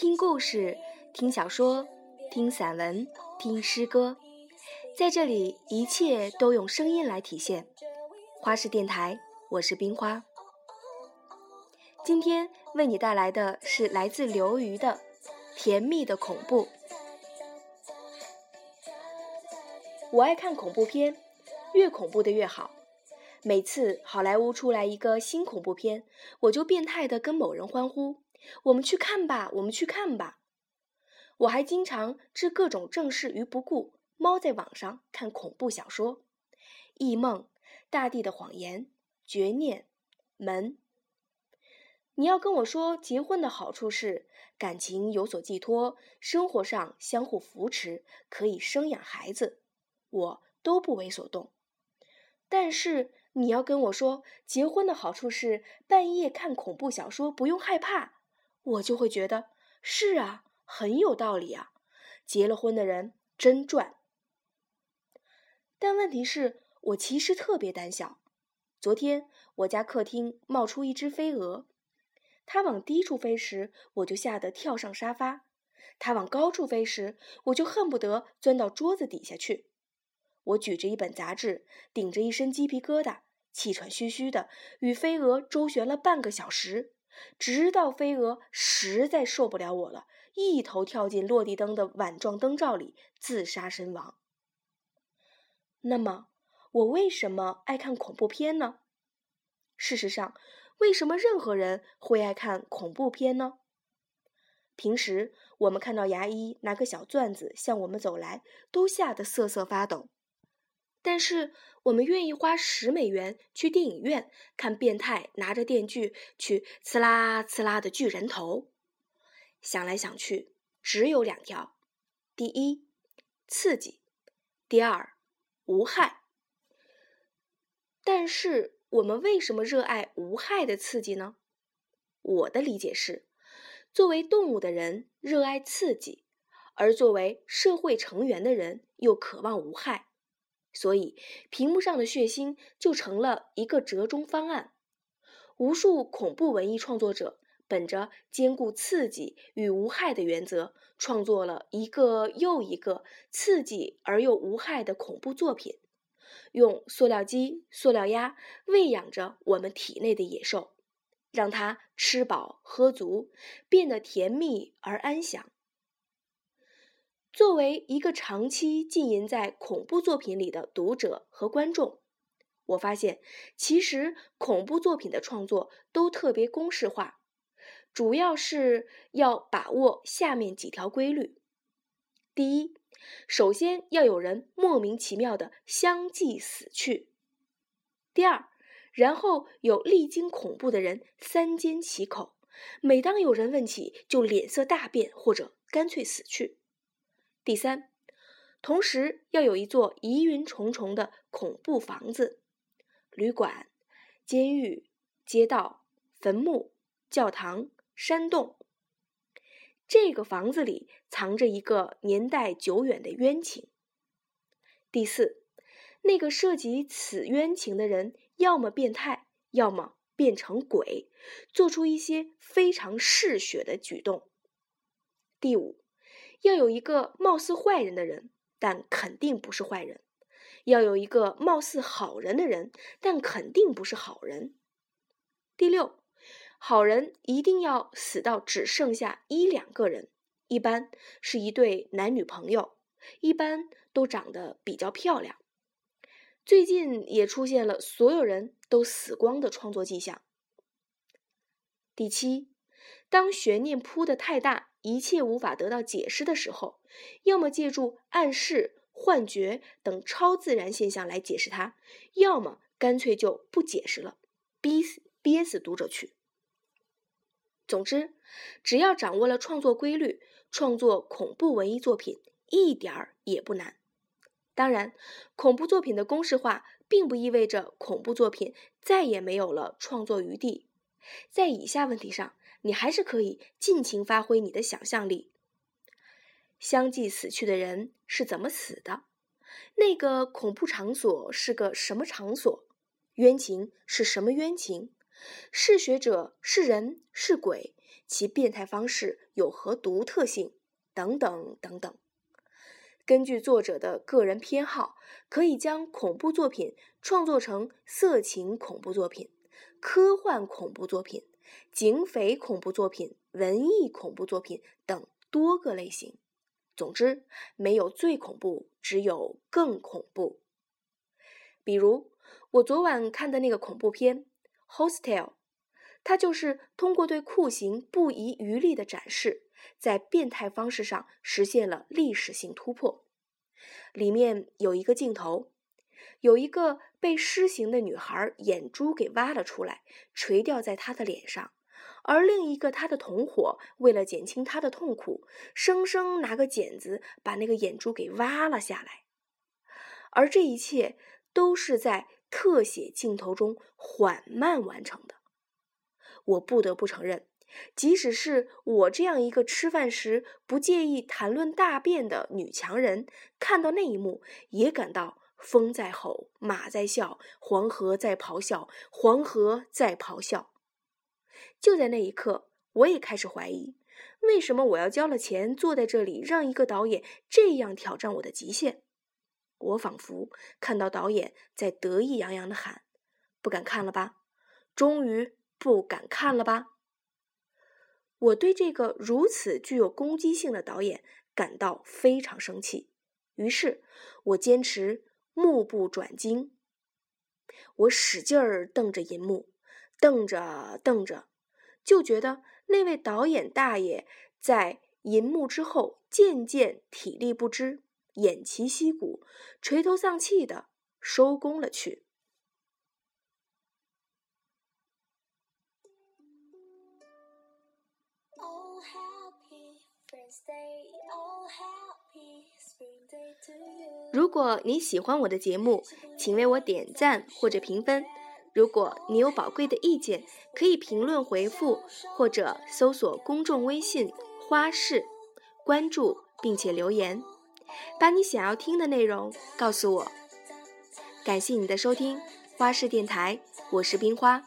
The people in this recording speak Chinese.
听故事，听小说，听散文，听诗歌，在这里一切都用声音来体现。花式电台，我是冰花。今天为你带来的是来自刘瑜的《甜蜜的恐怖》。我爱看恐怖片，越恐怖的越好。每次好莱坞出来一个新恐怖片，我就变态的跟某人欢呼。我们去看吧，我们去看吧。我还经常置各种正事于不顾，猫在网上看恐怖小说，《异梦》《大地的谎言》《绝念》《门》。你要跟我说结婚的好处是感情有所寄托，生活上相互扶持，可以生养孩子，我都不为所动。但是你要跟我说结婚的好处是半夜看恐怖小说不用害怕。我就会觉得是啊，很有道理啊，结了婚的人真赚。但问题是，我其实特别胆小。昨天我家客厅冒出一只飞蛾，它往低处飞时，我就吓得跳上沙发；它往高处飞时，我就恨不得钻到桌子底下去。我举着一本杂志，顶着一身鸡皮疙瘩，气喘吁吁的与飞蛾周旋了半个小时。直到飞蛾实在受不了我了，一头跳进落地灯的碗状灯罩里，自杀身亡。那么，我为什么爱看恐怖片呢？事实上，为什么任何人会爱看恐怖片呢？平时我们看到牙医拿个小钻子向我们走来，都吓得瑟瑟发抖。但是我们愿意花十美元去电影院看变态拿着电锯去呲啦呲啦的锯人头。想来想去，只有两条：第一，刺激；第二，无害。但是我们为什么热爱无害的刺激呢？我的理解是，作为动物的人热爱刺激，而作为社会成员的人又渴望无害。所以，屏幕上的血腥就成了一个折中方案。无数恐怖文艺创作者本着兼顾刺激与无害的原则，创作了一个又一个刺激而又无害的恐怖作品，用塑料鸡、塑料鸭喂养着我们体内的野兽，让它吃饱喝足，变得甜蜜而安详。作为一个长期浸淫在恐怖作品里的读者和观众，我发现，其实恐怖作品的创作都特别公式化，主要是要把握下面几条规律：第一，首先要有人莫名其妙的相继死去；第二，然后有历经恐怖的人三缄其口，每当有人问起，就脸色大变或者干脆死去。第三，同时要有一座疑云重重的恐怖房子，旅馆、监狱、街道、坟墓、教堂、山洞。这个房子里藏着一个年代久远的冤情。第四，那个涉及此冤情的人，要么变态，要么变成鬼，做出一些非常嗜血的举动。第五。要有一个貌似坏人的人，但肯定不是坏人；要有一个貌似好人的人，但肯定不是好人。第六，好人一定要死到只剩下一两个人，一般是一对男女朋友，一般都长得比较漂亮。最近也出现了所有人都死光的创作迹象。第七，当悬念铺得太大。一切无法得到解释的时候，要么借助暗示、幻觉等超自然现象来解释它，要么干脆就不解释了，逼死憋死读者去。总之，只要掌握了创作规律，创作恐怖文艺作品一点儿也不难。当然，恐怖作品的公式化并不意味着恐怖作品再也没有了创作余地。在以下问题上。你还是可以尽情发挥你的想象力。相继死去的人是怎么死的？那个恐怖场所是个什么场所？冤情是什么冤情？嗜血者是人是鬼？其变态方式有何独特性等等等等。根据作者的个人偏好，可以将恐怖作品创作成色情恐怖作品、科幻恐怖作品、警匪恐怖作品、文艺恐怖作品等多个类型。总之，没有最恐怖，只有更恐怖。比如我昨晚看的那个恐怖片《Hostel》，它就是通过对酷刑不遗余力的展示。在变态方式上实现了历史性突破。里面有一个镜头，有一个被施行的女孩眼珠给挖了出来，垂吊在她的脸上，而另一个她的同伙为了减轻她的痛苦，生生拿个剪子把那个眼珠给挖了下来。而这一切都是在特写镜头中缓慢完成的。我不得不承认。即使是我这样一个吃饭时不介意谈论大便的女强人，看到那一幕也感到风在吼，马在笑，黄河在咆哮，黄河在咆哮。就在那一刻，我也开始怀疑，为什么我要交了钱坐在这里，让一个导演这样挑战我的极限？我仿佛看到导演在得意洋洋的喊：“不敢看了吧？终于不敢看了吧？”我对这个如此具有攻击性的导演感到非常生气，于是我坚持目不转睛。我使劲儿瞪着银幕，瞪着瞪着，就觉得那位导演大爷在银幕之后渐渐体力不支，偃旗息鼓，垂头丧气的收工了去。如果你喜欢我的节目，请为我点赞或者评分。如果你有宝贵的意见，可以评论回复，或者搜索公众微信“花式”，关注并且留言，把你想要听的内容告诉我。感谢你的收听，花式电台，我是冰花。